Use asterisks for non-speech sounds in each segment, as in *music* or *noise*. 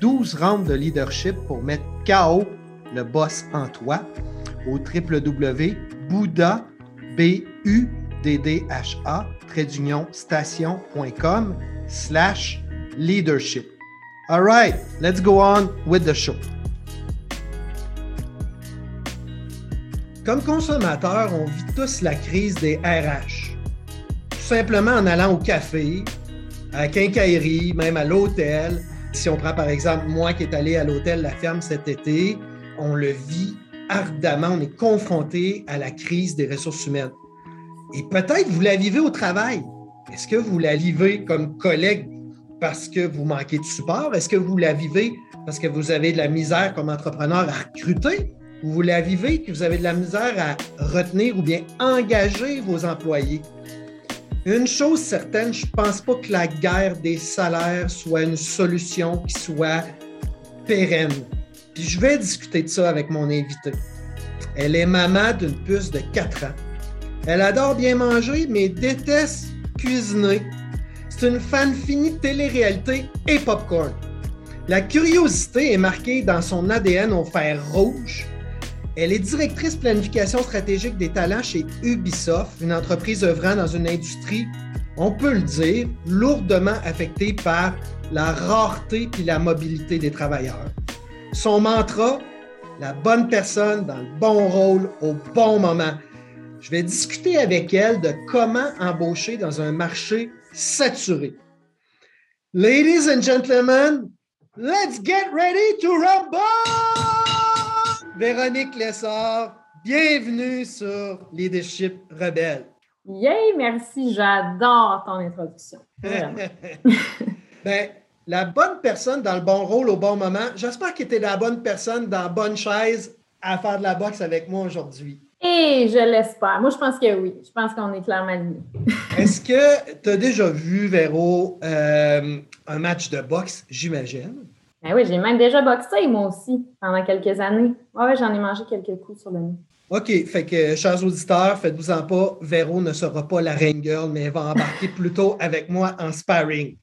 12 rounds de leadership pour mettre KO le boss en toi au station.com slash leadership. All right, let's go on with the show. Comme consommateur, on vit tous la crise des RH. Tout simplement en allant au café, à la quincaillerie, même à l'hôtel. Si on prend par exemple moi qui est allé à l'hôtel La Ferme cet été, on le vit ardemment, on est confronté à la crise des ressources humaines. Et peut-être vous la vivez au travail. Est-ce que vous la vivez comme collègue parce que vous manquez de support? Est-ce que vous la vivez parce que vous avez de la misère comme entrepreneur à recruter? Ou vous la vivez que vous avez de la misère à retenir ou bien engager vos employés? Une chose certaine, je ne pense pas que la guerre des salaires soit une solution qui soit pérenne. Puis je vais discuter de ça avec mon invité. Elle est maman d'une puce de 4 ans. Elle adore bien manger, mais déteste cuisiner. C'est une fan finie de télé-réalité et popcorn. La curiosité est marquée dans son ADN au fer rouge elle est directrice planification stratégique des talents chez Ubisoft, une entreprise œuvrant dans une industrie, on peut le dire, lourdement affectée par la rareté et la mobilité des travailleurs. Son mantra, la bonne personne dans le bon rôle au bon moment. Je vais discuter avec elle de comment embaucher dans un marché saturé. Ladies and gentlemen, let's get ready to rumble! Véronique Lessard, bienvenue sur Leadership Rebelle. Yay, merci, j'adore ton introduction. *laughs* ben, la bonne personne dans le bon rôle au bon moment, j'espère que tu es la bonne personne dans la bonne chaise à faire de la boxe avec moi aujourd'hui. Et je l'espère. Moi, je pense que oui. Je pense qu'on est clairement alignés. *laughs* Est-ce que tu as déjà vu, Véro, euh, un match de boxe, j'imagine? Ben oui, j'ai même déjà boxé, moi aussi, pendant quelques années. Oui, j'en ai mangé quelques coups sur le nez. OK. Fait que, chers auditeurs, faites-vous-en pas, Véro ne sera pas la ring girl, mais elle va embarquer *laughs* plutôt avec moi en sparring.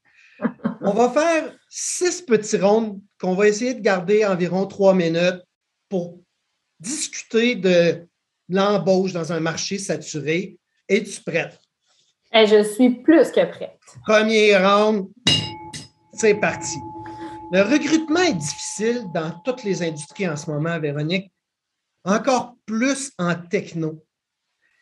On va faire six petits rondes qu'on va essayer de garder environ trois minutes pour discuter de l'embauche dans un marché saturé. Es-tu prête? Et eh, je suis plus que prête. Premier round, c'est parti. Le recrutement est difficile dans toutes les industries en ce moment, Véronique, encore plus en techno.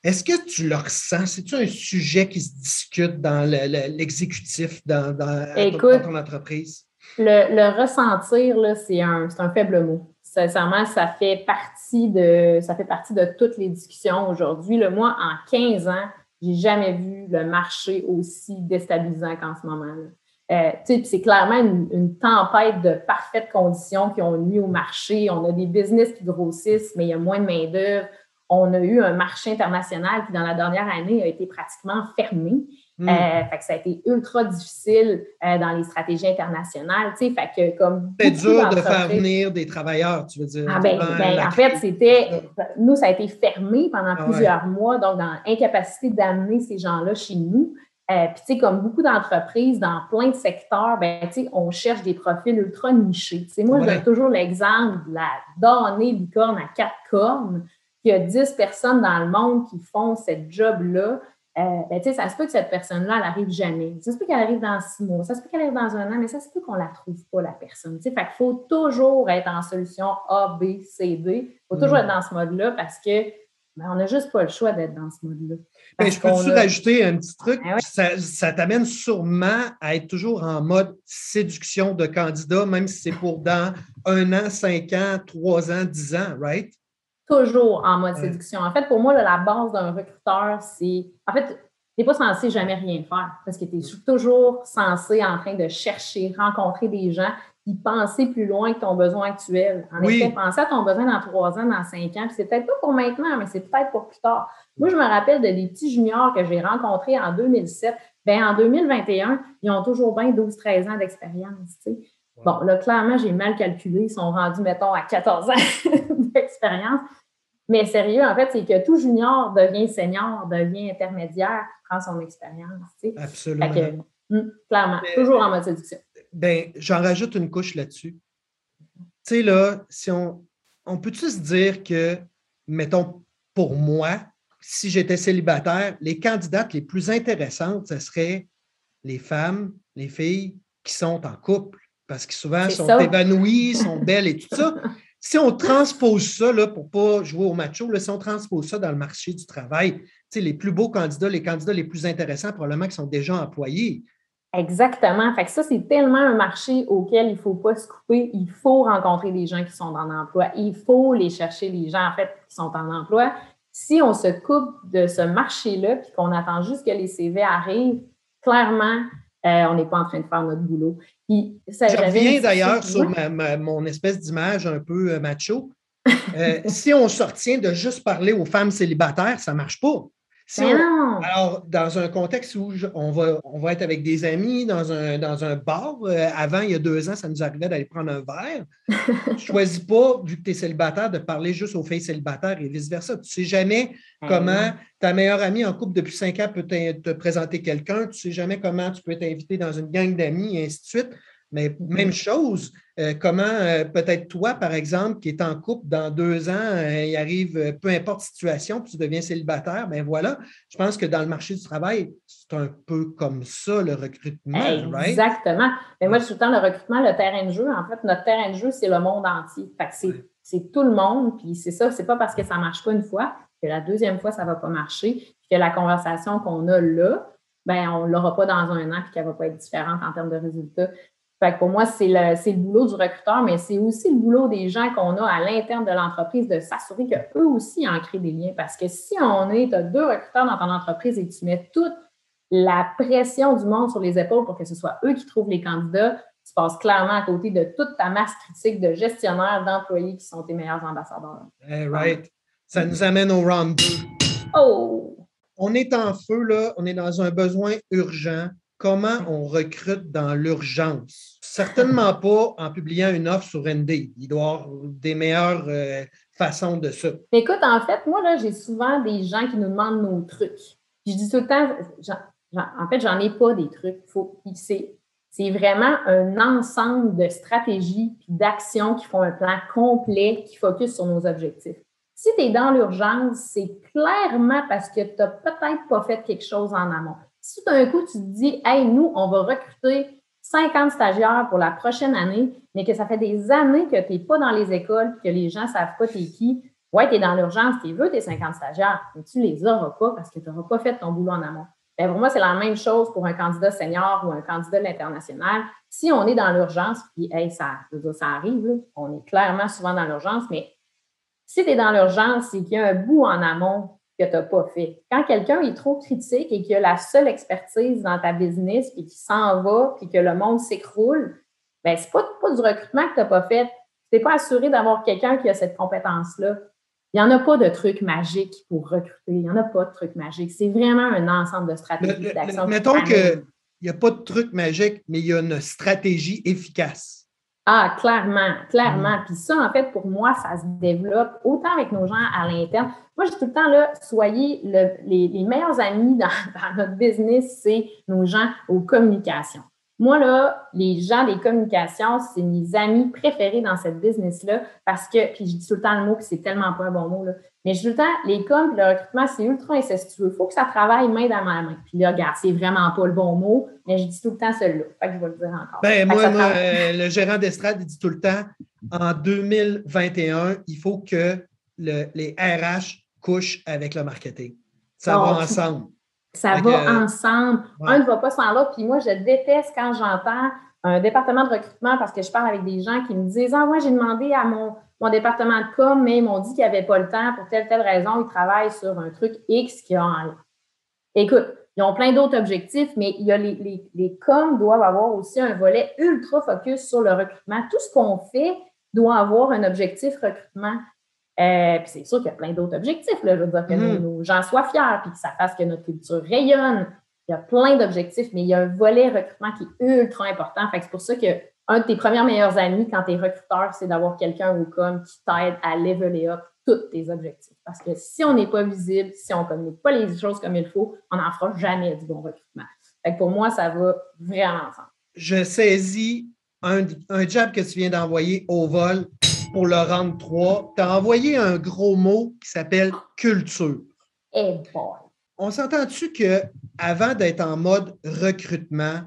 Est-ce que tu le ressens? C'est-tu un sujet qui se discute dans l'exécutif, dans, ton entreprise? Le, ressentir, c'est un, un, faible mot. Sincèrement, ça fait partie de, ça fait partie de toutes les discussions aujourd'hui. Moi, en 15 ans, j'ai jamais vu le marché aussi déstabilisant qu'en ce moment. là euh, c'est clairement une, tempête de parfaites conditions qui ont nuit au marché. On a des business qui grossissent, mais il y a moins de main-d'œuvre. On a eu un marché international qui, dans la dernière année, a été pratiquement fermé. Hmm. Euh, fait que ça a été ultra difficile euh, dans les stratégies internationales. Fait que comme c'est dur de faire venir des travailleurs, tu veux dire. Ah ben, ben en fait, c'était nous, ça a été fermé pendant ah plusieurs mois, donc dans l'incapacité d'amener ces gens-là chez nous. Euh, puis, tu sais, comme beaucoup d'entreprises dans plein de secteurs, ben, tu sais, on cherche des profils ultra nichés. Tu sais, moi, j'ai toujours l'exemple de la donnée licorne à quatre cornes, qu'il y a 10 personnes dans le monde qui font cette job-là. Euh, ben, tu sais, ça se peut que cette personne-là, elle arrive jamais. Ça se peut qu'elle arrive dans six mois, ça se peut qu'elle arrive dans un an, mais ça se peut qu'on la trouve pas, la personne. Tu sais, fait qu'il faut toujours être en solution A, B, C, D. Il faut toujours mm. être dans ce mode-là parce que ben, on n'a juste pas le choix d'être dans ce mode-là. Ben, je peux-tu rajouter un petit truc? Ben ça, t'amène sûrement à être toujours en mode séduction de candidat, même si c'est pour dans un an, cinq ans, trois ans, dix ans, right? Toujours en mode séduction. En fait, pour moi, la base d'un recruteur, c'est. En fait, tu n'es pas censé jamais rien faire parce que tu es toujours censé en train de chercher, rencontrer des gens puis penser plus loin que ton besoin actuel. En effet, penser à ton besoin dans trois ans, dans cinq ans, puis c'est peut-être pas pour maintenant, mais c'est peut-être pour plus tard. Moi, je me rappelle de des petits juniors que j'ai rencontrés en 2007. Bien, en 2021, ils ont toujours bien 12-13 ans d'expérience. Bon, là, clairement, j'ai mal calculé. Ils sont rendus, mettons, à 14 ans *laughs* d'expérience. Mais sérieux, en fait, c'est que tout junior devient senior, devient intermédiaire, prend son expérience. Absolument. Hum, clairement, toujours en mode séduction. Ben, j'en rajoute une couche là-dessus. Tu sais, là, si on, on peut-tu se dire que, mettons, pour moi, si j'étais célibataire, les candidates les plus intéressantes, ce seraient les femmes, les filles qui sont en couple, parce que souvent sont évanouies, sont *laughs* belles et tout ça. si on transpose ça, là, pour ne pas jouer au macho, là, si on transpose ça dans le marché du travail, les plus beaux candidats, les candidats les plus intéressants, probablement qui sont déjà employés. Exactement. Fait que ça, c'est tellement un marché auquel il ne faut pas se couper. Il faut rencontrer des gens qui sont en emploi. Il faut les chercher, les gens, en fait, qui sont en emploi. Si on se coupe de ce marché-là, puis qu'on attend juste que les CV arrivent, clairement, euh, on n'est pas en train de faire notre boulot. Puis, ça, Je reviens d'ailleurs sur mon espèce d'image un peu euh, macho. Euh, *laughs* si on se retient de juste parler aux femmes célibataires, ça ne marche pas. Alors, dans un contexte où on, va, on va être avec des amis dans un, dans un bar, euh, avant, il y a deux ans, ça nous arrivait d'aller prendre un verre. tu *laughs* choisis pas, vu que tu es célibataire, de parler juste aux filles célibataires et vice-versa. Tu ne sais jamais comment ta meilleure amie en couple depuis cinq ans peut te présenter quelqu'un. Tu ne sais jamais comment tu peux être invité dans une gang d'amis et ainsi de suite. Mais même chose, euh, comment euh, peut-être toi, par exemple, qui est en couple dans deux ans, euh, il arrive, peu importe situation, puis tu deviens célibataire, ben voilà, je pense que dans le marché du travail, c'est un peu comme ça le recrutement, Exactement. Mais moi, je suis tout le temps le recrutement, le terrain de jeu. En fait, notre terrain de jeu, c'est le monde entier. Fait que c'est tout le monde, puis c'est ça, c'est pas parce que ça ne marche pas une fois que la deuxième fois, ça ne va pas marcher, puis que la conversation qu'on a là, ben, on ne l'aura pas dans un an puis qu'elle ne va pas être différente en termes de résultats. Fait pour moi, c'est le, le, boulot du recruteur, mais c'est aussi le boulot des gens qu'on a à l'interne de l'entreprise de s'assurer qu'eux aussi en créent des liens. Parce que si on est, tu as deux recruteurs dans ton entreprise et que tu mets toute la pression du monde sur les épaules pour que ce soit eux qui trouvent les candidats, tu passes clairement à côté de toute ta masse critique de gestionnaires, d'employés qui sont tes meilleurs ambassadeurs. Eh, right. Ça nous amène au round 2. Oh! On est en feu, là. On est dans un besoin urgent comment on recrute dans l'urgence? Certainement pas en publiant une offre sur Indeed. Il doit y avoir des meilleures euh, façons de ça. Écoute, en fait, moi, là, j'ai souvent des gens qui nous demandent nos trucs. je dis tout le temps, en fait, j'en ai pas des trucs. c'est vraiment un ensemble de stratégies et d'actions qui font un plan complet qui focus sur nos objectifs. Si tu es dans l'urgence, c'est clairement parce que tu n'as peut-être pas fait quelque chose en amont. Si d'un coup, tu te dis, hey, nous, on va recruter 50 stagiaires pour la prochaine année, mais que ça fait des années que tu n'es pas dans les écoles, que les gens ne savent pas t'es qui, ouais, tu es dans l'urgence, tu veux tes 50 stagiaires, mais tu ne les auras pas parce que tu n'auras pas fait ton boulot en amont. Bien, pour moi, c'est la même chose pour un candidat senior ou un candidat de l'international. Si on est dans l'urgence, puis hey, ça, ça arrive, on est clairement souvent dans l'urgence, mais si tu es dans l'urgence, c'est qu'il y a un bout en amont que tu n'as pas fait. Quand quelqu'un est trop critique et qu'il a la seule expertise dans ta business, puis qu'il s'en va, puis que le monde s'écroule, bien, ce n'est pas, pas, du recrutement que tu n'as pas fait. Tu n'es pas assuré d'avoir quelqu'un qui a cette compétence-là. Il n'y en a pas de truc magique pour recruter. Il n'y en a pas de truc magique. C'est vraiment un ensemble de stratégies d'action. Mettons qu'il n'y a pas de truc magique, mais il y a une stratégie efficace. Ah, clairement, clairement. Mm. Puis ça, en fait, pour moi, ça se développe autant avec nos gens à l'interne. Moi, je dis tout le temps, là, soyez les, meilleurs amis dans, *laughs* dans notre business, c'est nos gens aux communications. Moi, là, les gens des communications, c'est mes amis préférés dans cette business-là parce que, puis je dis tout le temps le mot, puis c'est tellement pas un bon mot, là, mais je dis tout le temps, les coms, le recrutement, c'est ultra incestueux. Il faut que ça travaille main dans ma main. Puis là, regarde, c'est vraiment pas le bon mot, mais je dis tout le temps celui-là. Fait que je vais le dire encore. Ben, moi, euh, le gérant d'estrade, il dit tout le temps, en 2021, il faut que les RH couchent avec le marketing. Ça va ensemble. Ça va ensemble. Un ne va pas sans l'autre. Puis moi, je déteste quand j'entends un département de recrutement parce que je parle avec des gens qui me disent Ah, moi, j'ai demandé à mon, mon département de com, mais ils m'ont dit qu'ils n'avaient pas le temps pour telle, telle raison. Ils travaillent sur un truc X qui a en Écoute, ils ont plein d'autres objectifs, mais il y a les, les, les coms doivent avoir aussi un volet ultra focus sur le recrutement. Tout ce qu'on fait doit avoir un objectif recrutement. Euh, puis c'est sûr qu'il y a plein d'autres objectifs. Là. Je veux dire que mm-hmm. nos, gens soient fiers, puis que ça fasse que notre culture rayonne. Il y a plein d'objectifs, mais il y a un volet recrutement qui est ultra important. Fait c'est pour ça que un de tes premières meilleures amis quand tu es recruteur, c'est d'avoir quelqu'un au com qui t'aide à leveler up tous tes objectifs. Parce que si on n'est pas visible, si on ne communique pas les choses comme il faut, on n'en fera jamais du bon recrutement. Fait pour moi, ça va vraiment ensemble. Je saisis un, un job que tu viens d'envoyer au vol pour le rendre 3. Tu as envoyé un gros mot qui s'appelle culture. Eh boy. On s'entend-tu qu'avant d'être en mode recrutement,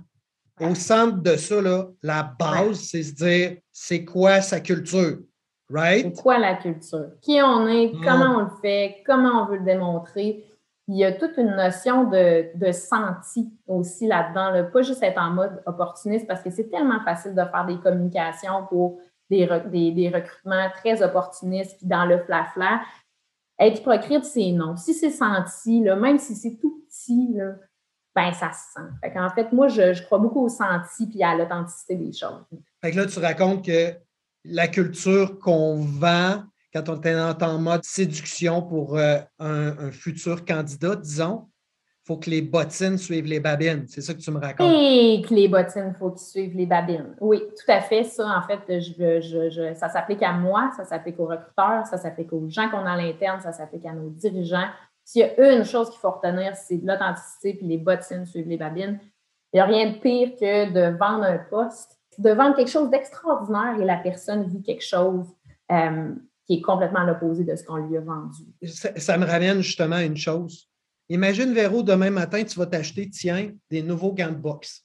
au centre de ça, la base, c'est se dire c'est quoi sa culture, right? C'est quoi la culture? Qui on est, mm. comment on le fait, comment on veut le démontrer? Il y a toute une notion de, de senti aussi là-dedans, pas juste être en mode opportuniste, parce que c'est tellement facile de faire des communications pour des, des, recrutements très opportunistes, puis dans le fla-fla. Être hypocrite, c'est non. Si c'est senti, là, même si c'est tout petit, là, ben ça se sent. en fait, moi, je, crois beaucoup au senti puis à l'authenticité des choses. Fait que là, tu racontes que la culture qu'on vend quand on est en mode séduction pour euh, un, futur candidat, disons, faut que les bottines suivent les babines. C'est ça que tu me racontes. Et que les bottines, il faut qu'ils suivent les babines. Oui, tout à fait. Ça, en fait, je, ça s'applique à moi, ça s'applique aux recruteurs, ça s'applique aux gens qu'on a à l'interne, ça s'applique à nos dirigeants. S'il y a une chose qu'il faut retenir, c'est l'authenticité puis les bottines suivent les babines. Il n'y a rien de pire que de vendre un poste, de vendre quelque chose d'extraordinaire et la personne vit quelque chose euh, qui est complètement à l'opposé de ce qu'on lui a vendu. Ça, me ramène justement à une chose. Imagine, Véro, demain matin, tu vas t'acheter, tiens, des nouveaux gants de boxe.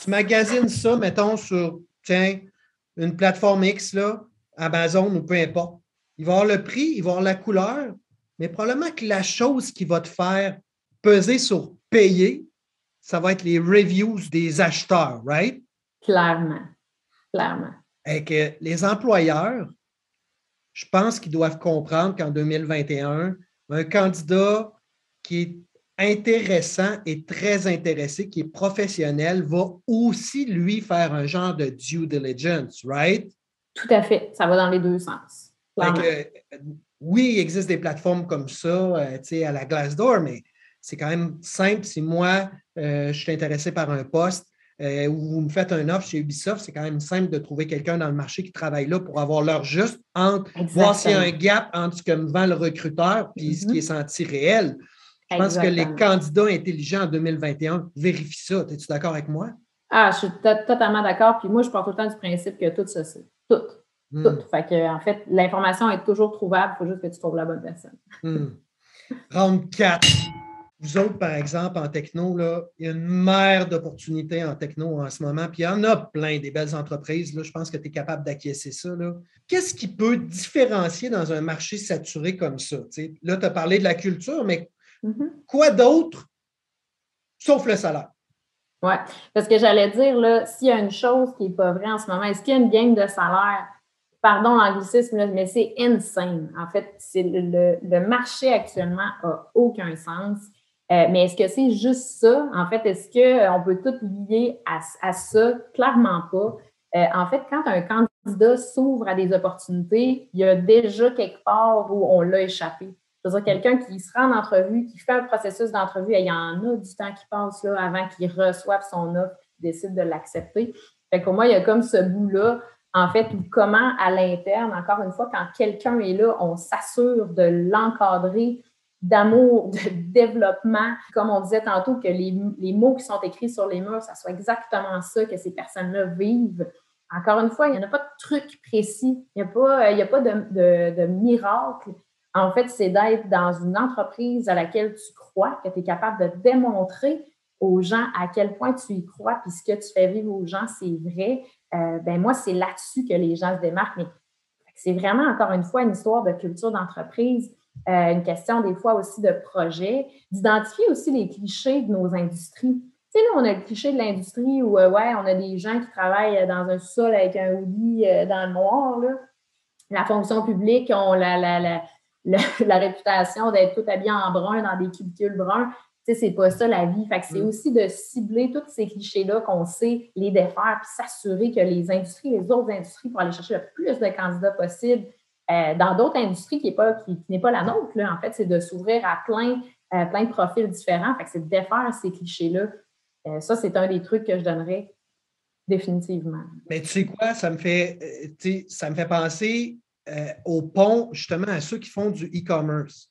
Tu magasines ça, mettons, sur, tiens, une plateforme X, là, Amazon ou peu importe. Il va avoir le prix, il va avoir la couleur, mais probablement que la chose qui va te faire peser sur payer, ça va être les reviews des acheteurs, right? Clairement. Clairement. Et que les employeurs, je pense qu'ils doivent comprendre qu'en 2021, un candidat qui est intéressant et très intéressé, qui est professionnel, va aussi, lui, faire un genre de due diligence, right? Tout à fait. Ça va dans les deux sens oui, il existe des plateformes comme ça, euh, tu sais, à la Glassdoor, mais c'est quand même simple. Si moi, euh, je suis intéressé par un poste euh, ou vous me faites un offre chez Ubisoft, c'est quand même simple de trouver quelqu'un dans le marché qui travaille là pour avoir l'heure juste entre voir s'il y a un gap entre ce que me vend le recruteur et ce qui est mm-hmm. senti réel. Je pense que les candidats intelligents en 2021 vérifient ça. Es-tu d'accord avec moi? Ah, je suis totalement d'accord. Puis moi, je pars tout le temps du principe que tout ça, c'est tout. Hmm. Fait que, en fait, l'information est toujours trouvable, il faut juste que tu trouves la bonne personne. Hmm. Round 4. Vous autres, par exemple, en techno, là, il y a une mer d'opportunités en techno en ce moment, puis il y en a plein des belles entreprises. Là, je pense que tu es capable d'acquiescer ça. Qu'est-ce qui peut différencier dans un marché saturé comme ça? là, tu as parlé de la culture, mais mm-hmm. quoi d'autre sauf le salaire? Oui, parce que j'allais dire, là, s'il y a une chose qui n'est pas vraie en ce moment, est-ce qu'il y a une game de salaire? pardon l'anglicisme, mais c'est insane. En fait, c'est le, marché actuellement n'a aucun sens. Euh, mais est-ce que c'est juste ça? En fait, est-ce qu'on peut tout lier à, ça? Clairement pas. Euh, en fait, quand un candidat s'ouvre à des opportunités, il y a déjà quelque part où on l'a échappé. C'est-à-dire quelqu'un qui se rend en entrevue, qui fait un processus d'entrevue, il y en a du temps qui passe là avant qu'il reçoive son offre et décide de l'accepter. Fait pour moi, il y a comme ce bout-là en fait, ou comment à l'interne, encore une fois, quand quelqu'un est là, on s'assure de l'encadrer d'amour, *laughs* de développement. Comme on disait tantôt, que les, mots qui sont écrits sur les murs, ça soit exactement ça que ces personnes-là vivent. Encore une fois, il n'y en a pas de truc précis, il n'y a pas, il y a pas de, de miracle. En fait, c'est d'être dans une entreprise à laquelle tu crois, que tu es capable de démontrer aux gens à quel point tu y crois, puis ce que tu fais vivre aux gens, c'est vrai, euh, ben moi, c'est là-dessus que les gens se démarquent. Mais c'est vraiment, encore une fois, une histoire de culture d'entreprise, euh, une question des fois aussi de projet, d'identifier aussi les clichés de nos industries. Tu sais, nous, on a le cliché de l'industrie où, euh, ouais, on a des gens qui travaillent dans un sol avec un hoodie dans le noir. Là. La fonction publique la, la, la, *laughs* la réputation d'être tout habillés en brun dans des cubicules bruns Tu sais, c'est pas ça la vie. Fait que c'est mm. aussi de cibler tous ces clichés-là qu'on sait, les défaire, puis s'assurer que les industries, les autres industries, pour aller chercher le plus de candidats possible euh, dans d'autres industries qui n'est pas, qui, pas la nôtre, là, en fait, c'est de s'ouvrir à plein, euh, plein de profils différents. Fait que c'est de défaire ces clichés-là. Euh, ça, c'est un des trucs que je donnerais définitivement. Mais tu sais quoi, ça me fait, ça me fait penser au pont, justement, à ceux qui font du e-commerce.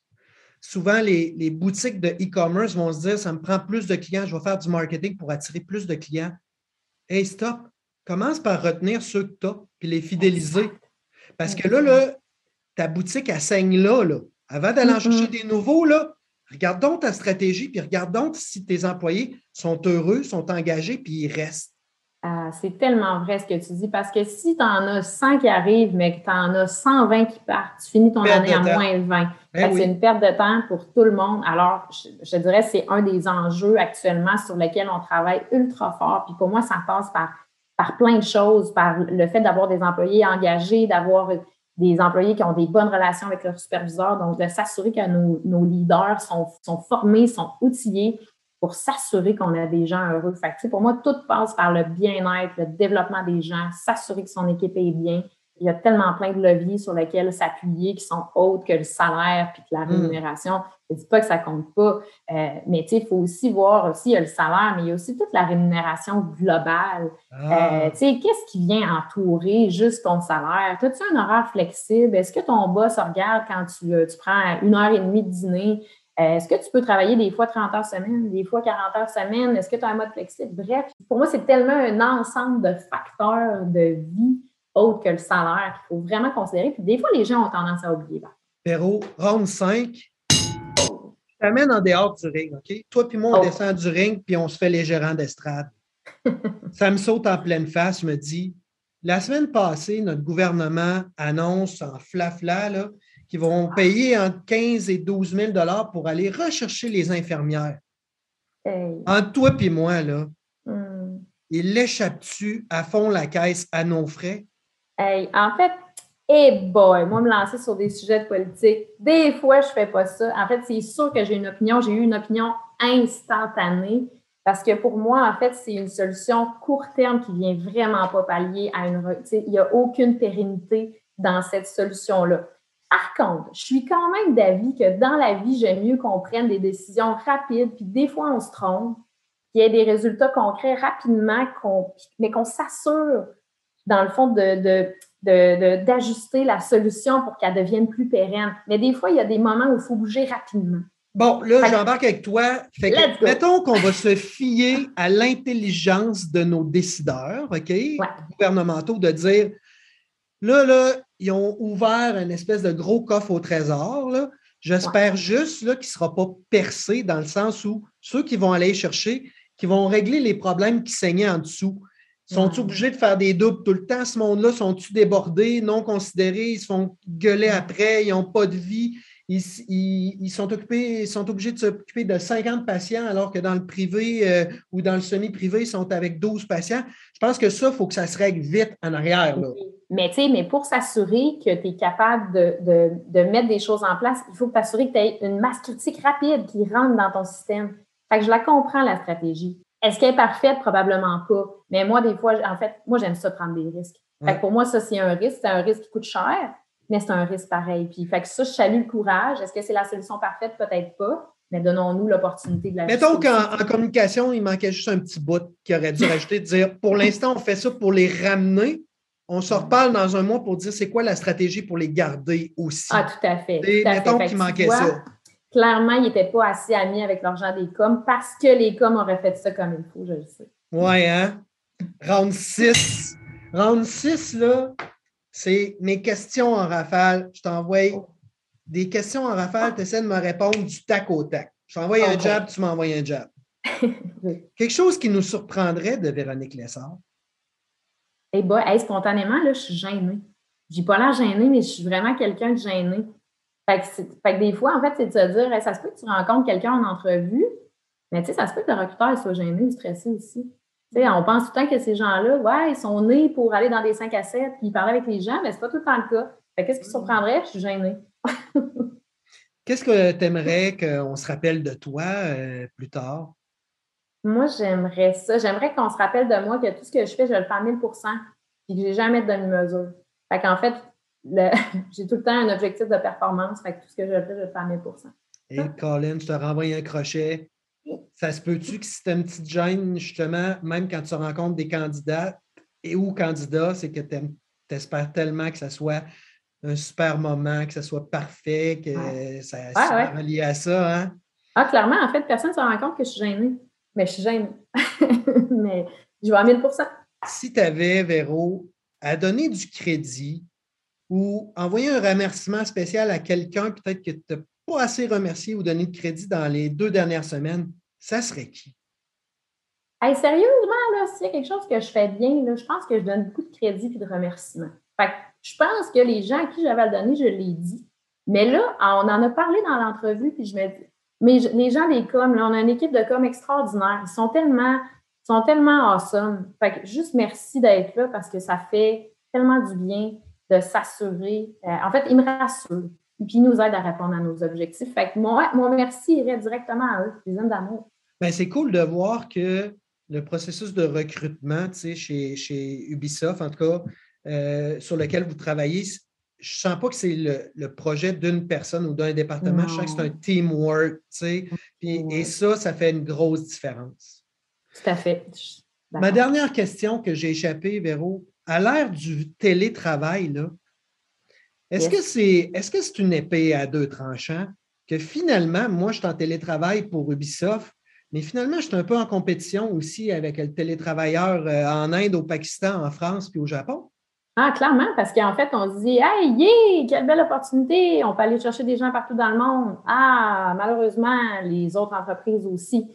Souvent, les, les boutiques de e-commerce vont se dire ça me prend plus de clients, je vais faire du marketing pour attirer plus de clients. Hey, stop! Commence par retenir ceux que tu as puis les fidéliser. Parce que là, là, ta boutique, elle saigne là, là. Avant d'aller en chercher des nouveaux, là, regarde donc ta stratégie, puis regarde donc si tes employés sont heureux, sont engagés, puis ils restent. Ah, c'est tellement vrai ce que tu dis, parce que si tu en as 100 qui arrivent, mais que tu en as 120 qui partent, tu finis ton année à moins 20. Ben c'est une perte de temps pour tout le monde. Alors, je, je dirais c'est un des enjeux actuellement sur lesquels on travaille ultra fort. Puis pour moi, ça passe par, par plein de choses, par le fait d'avoir des employés engagés, d'avoir des employés qui ont des bonnes relations avec leurs superviseurs, donc de s'assurer que nos, leaders sont, sont, formés, sont outillés pour s'assurer qu'on a des gens heureux. Fait pour moi, tout passe par le bien-être, le développement des gens, s'assurer que son équipe est bien, il y a tellement plein de leviers sur lesquels s'appuyer qui sont autres que le salaire puis que la mm. rémunération. Je ne dis pas que ça ne compte pas, euh, mais il faut aussi voir aussi, il y a le salaire, mais il y a aussi toute la rémunération globale. Ah. Euh, qu'est-ce qui vient entourer juste ton salaire? As-tu un horaire flexible? Est-ce que ton boss regarde quand tu, euh, tu prends une heure et demie de dîner? Est-ce que tu peux travailler des fois 30 heures semaine, des fois 40 heures semaine? Est-ce que tu as un mode flexible? Bref, pour moi, c'est tellement un ensemble de facteurs de vie autre que le salaire qu'il faut vraiment considérer. Puis des fois, les gens ont tendance à oublier. Péro, round 5, je t'amène en dehors du ring, OK? Toi puis moi, on oh. descend du ring, puis on se fait les gérants d'estrade. *laughs* ça me saute en pleine face, je me dis, la semaine passée, notre gouvernement annonce en flafla qu'ils vont payer entre 15 et 12 000 pour aller rechercher les infirmières. Entre toi et moi, là, hmm. il l'échappe-tu à fond la caisse à nos frais? en fait, eh boy, moi, me lancer sur des sujets de politique, des fois, je ne fais pas ça. En fait, c'est sûr que j'ai une opinion. J'ai eu une opinion instantanée parce que pour moi, en fait, c'est une solution court terme qui vient vraiment pas pallier à une. Il n'y a aucune pérennité dans cette solution-là. Par contre, je suis quand même d'avis que dans la vie, j'aime mieux qu'on prenne des décisions rapides, puis des fois, on se trompe, qu'il y ait des résultats concrets rapidement, mais qu'on s'assure dans le fond, de, d'ajuster la solution pour qu'elle devienne plus pérenne. Mais des fois, il y a des moments où il faut bouger rapidement. Bon, là, j'embarque avec toi. mettons qu'on va se fier à l'intelligence de nos décideurs, OK, gouvernementaux, de dire là, là, ils ont ouvert une espèce de gros coffre au trésor. Là. J'espère juste là, qu'il ne sera pas percé dans le sens où ceux qui vont aller chercher, qui vont régler les problèmes qui saignaient en dessous. Sont-ils obligés de faire des doubles tout le temps? Ce monde-là, sont-ils débordés, non considérés? Ils se font gueuler après, ils n'ont pas de vie? Ils, sont occupés, sont obligés de s'occuper de 50 patients, alors que dans le privé euh, ou dans le semi-privé, ils sont avec 12 patients. Je pense que ça, il faut que ça se règle vite en arrière. Mais, mais pour s'assurer que tu es capable de, mettre des choses en place, il faut t'assurer que tu aies une masse critique rapide qui rentre dans ton système. Fait que je la comprends, la stratégie. Est-ce qu'elle est parfaite? Probablement pas. Mais moi, des fois, en fait, moi, j'aime ça prendre des risques. Fait pour moi, ça, c'est un risque. C'est un risque qui coûte cher, mais c'est un risque pareil. Puis, fait que ça, je salue le courage. Est-ce que c'est la solution parfaite? Peut-être pas. Mais donnons-nous l'opportunité de la Mettons qu'en en communication, il manquait juste un petit bout qui aurait dû rajouter, de dire pour l'instant, on fait ça pour les ramener. On se reparle dans un mois pour dire c'est quoi la stratégie pour les garder aussi? Ah, tout à fait. mettons qu'il manquait ça clairement, ils n'étaient pas assez amis avec l'argent des coms parce que les coms auraient fait ça comme il faut, je le sais. Ouais, hein? Round 6. Round 6, là, c'est mes questions en rafale. Je t'envoie des questions en rafale, tu essaies de me répondre du tac au tac. Je t'envoie un jab, tu m'envoies un jab. *laughs* Quelque chose qui nous surprendrait de Véronique Lessard? Eh bien, spontanément, là, je suis gênée. Je n'ai pas l'air gênée, mais je suis vraiment quelqu'un de gêné. Fait que, des fois, en fait, c'est de se dire, ça se peut que tu rencontres quelqu'un en entrevue, mais tu sais, ça se peut que le recruteur soit gêné ou stressé aussi. On pense tout le temps que ces gens-là, ouais, ils sont nés pour aller dans des 5 à 7 puis parler avec les gens, mais c'est pas tout le temps le cas. Qu'est-ce qui surprendrait? Je suis gênée. *laughs* Qu'est-ce que tu aimerais qu'on se rappelle de toi euh, plus tard? Moi, j'aimerais ça. J'aimerais qu'on se rappelle de moi que tout ce que je fais, je le fais à 1000% et que je n'ai jamais de demi-mesure. Fait qu'en fait, *laughs* j'ai tout le temps un objectif de performance. Fait que tout ce que je fais, je le fais à 1000% Et Colin, je te renvoie un crochet. Ça se peut-tu que si tu as une petite gêne, justement, même quand tu rencontres des candidats et ou candidats, c'est que tu espères tellement que ça soit un super moment, que ça soit parfait, que ça soit relié à ça. Hein? Ah, clairement, en fait, personne ne se rend compte que je suis gênée. Mais je suis gênée. *laughs* Mais je vais à 1000% Si tu avais, Véro, à donner du crédit ou envoyer un remerciement spécial à quelqu'un, peut-être que tu n'as pas assez remercié ou donné de crédit dans les deux dernières semaines, ça serait qui? Hey, sérieusement, là, s'il y a quelque chose que je fais bien, je pense que je donne beaucoup de crédit et de remerciements. Fait je pense que les gens à qui j'avais à le donner, je l'ai dit. Mais là, on en a parlé dans l'entrevue, puis je me dis, mais les gens des coms, on a une équipe de com extraordinaire. Ils sont tellement, sont tellement awesome. Fait que juste merci d'être là parce que ça fait tellement du bien de s'assurer. Euh, en fait, ils me rassurent. Puis, ils nous aident à répondre à nos objectifs. Fait que moi, mon merci irait directement à eux. Les hommes d'amour. Bien, c'est cool de voir que le processus de recrutement, chez, chez Ubisoft, en tout cas, euh, sur lequel vous travaillez, je ne sens pas que c'est le, projet d'une personne ou d'un département. Je sens que c'est un teamwork, tu sais. Et ça, ça fait une grosse différence. Tout à fait. Ma dernière question que j'ai échappée, Véro, à l'ère du télétravail, est-ce que c'est est-ce que c'est une épée à deux tranchants? Que finalement, moi, je suis en télétravail pour Ubisoft, mais finalement, je suis un peu en compétition aussi avec le télétravailleur euh, en Inde, au Pakistan, en France puis au Japon? Ah, clairement, parce qu'en fait, on se dit, hey, yeah, quelle belle opportunité, on peut aller chercher des gens partout dans le monde. Ah, malheureusement, les autres entreprises aussi.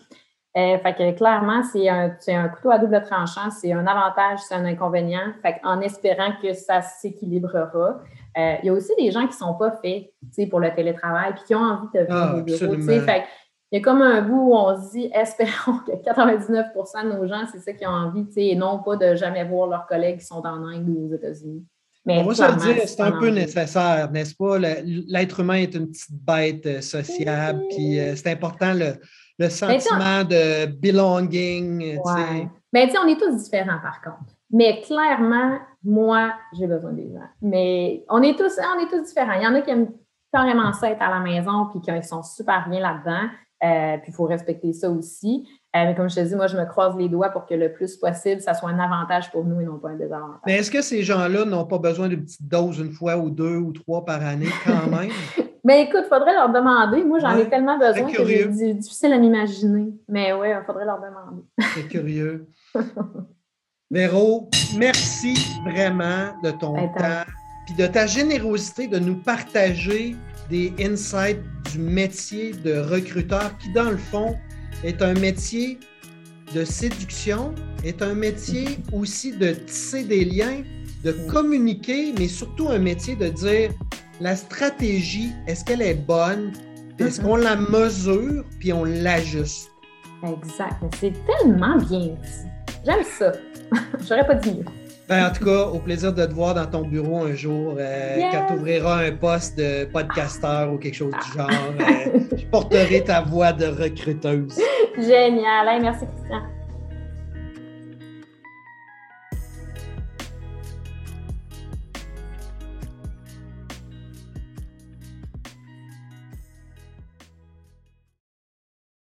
Euh, fait que clairement, c'est un, un, couteau à double tranchant, c'est un avantage, c'est un inconvénient. Fait en espérant que ça s'équilibrera. Euh, il y a aussi des gens qui ne sont pas faits pour le télétravail et qui ont envie de venir ah, au bureau. Fait il y a comme un bout où on se dit, espérons que 99% de nos gens, c'est ça qu'ils ont envie, et non pas de jamais voir leurs collègues qui sont en Inde ou aux États-unis. Mais on va se le dire, c'est un peu nécessaire, n'est-ce pas? L'être humain est une petite bête euh, sociable, puis euh, c'est important le, le sentiment de belonging. Ouais. Mais tu sais, on est tous différents par contre. Mais clairement, moi, j'ai besoin des gens. Mais on est tous, on est tous différents. Il y en a qui aiment carrément ça être à la maison puis qui sont super bien là-dedans. Euh, puis il faut respecter ça aussi. Euh, mais comme je te dis, moi, je me croise les doigts pour que le plus possible, ça soit un avantage pour nous et non pas un désavantage. Mais est-ce que ces gens-là n'ont pas besoin d'une petite dose une fois ou deux ou trois par année quand *laughs* même? Mais écoute, il faudrait leur demander. Moi, j'en ai tellement besoin que c'est difficile à m'imaginer. Mais oui, il faudrait leur demander. C'est curieux. *laughs* Véro, merci vraiment de ton ben, temps et de ta générosité de nous partager des insights du métier de recruteur qui, dans le fond, est un métier de séduction, est un métier aussi de tisser des liens, de communiquer, mais surtout un métier de dire la stratégie, est-ce qu'elle est bonne? Est-ce qu'on la mesure puis on l'ajuste? Exact. C'est tellement bien dit. J'aime ça. *laughs* J'aurais pas dit mieux. Ben, en tout cas, au plaisir de te voir dans ton bureau un jour euh, quand tu ouvriras un poste de podcasteur ou quelque chose du genre. Euh, je porterai ta voix de recruteuse. *laughs* Génial. merci, Christian.